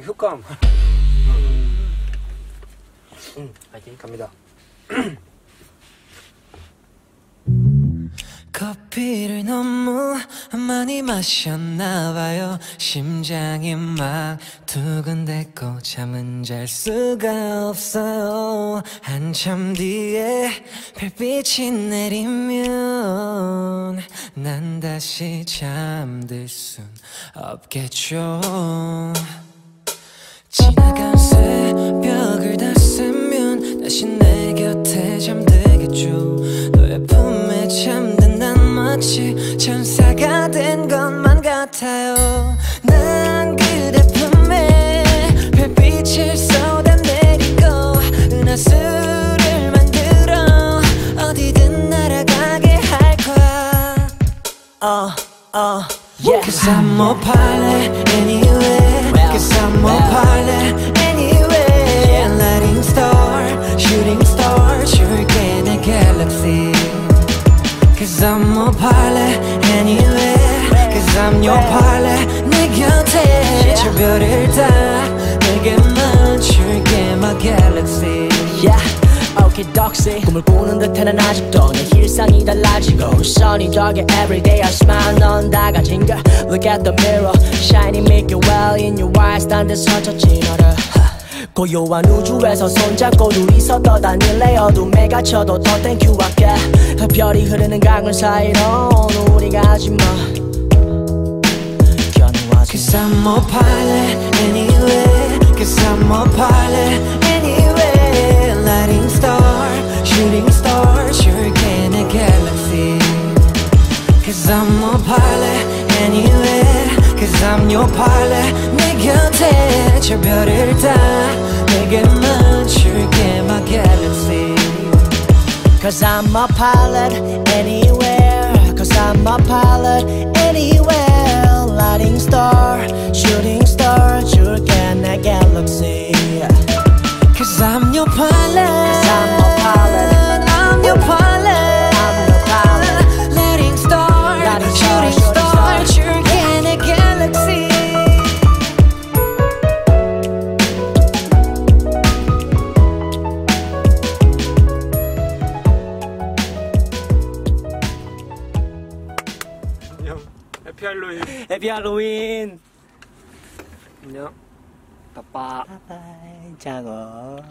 효과음. 응, 파이팅. 갑니다. 커피를 너무 많이 마셨나봐요 심장이 막 두근댔고 잠은 잘 수가 없어요 한참 뒤에 별빛이 내리면 난 다시 잠들 순 없겠죠 같아요 난 그대 품에 별빛을 쏟아내리고 은하수를 만들어 어디든 날아가게 할 거야 uh, uh, yeah. Cause I'm a pilot anyway Cause I'm a pilot anyway Lighting star, shooting star 줄게 내 galaxy Cause I'm a pilot anyway Your pilot 내 곁에 저 별을 다 내게만 줄게 my galaxy Yeah. 꿈을 꾸는 듯해는 아직도 내 일상이 달라지고 sunny dog everyday I smile 넌 다 가진 걸 Look at the mirror, shiny make you well in your eyes 딴 데 서쳤지 너를 하. 고요한 우주에서 손잡고 둘이서 떠다닐래 어둠에 갇혀도 더 you 할게 별이 흐르는 강을 사이로 우리가 하지마 I'm a pilot anyway Cause I'm a pilot anyway Lighting star, shooting star 줄게 내 galaxy Cause I'm a pilot anyway Cause I'm your pilot 내 곁에 저 별을 다 내게만 줄게 my galaxy Cause I'm a pilot anywhere. 해피 할로윈. 해피 할로윈. 안녕. 빠빠. 장어.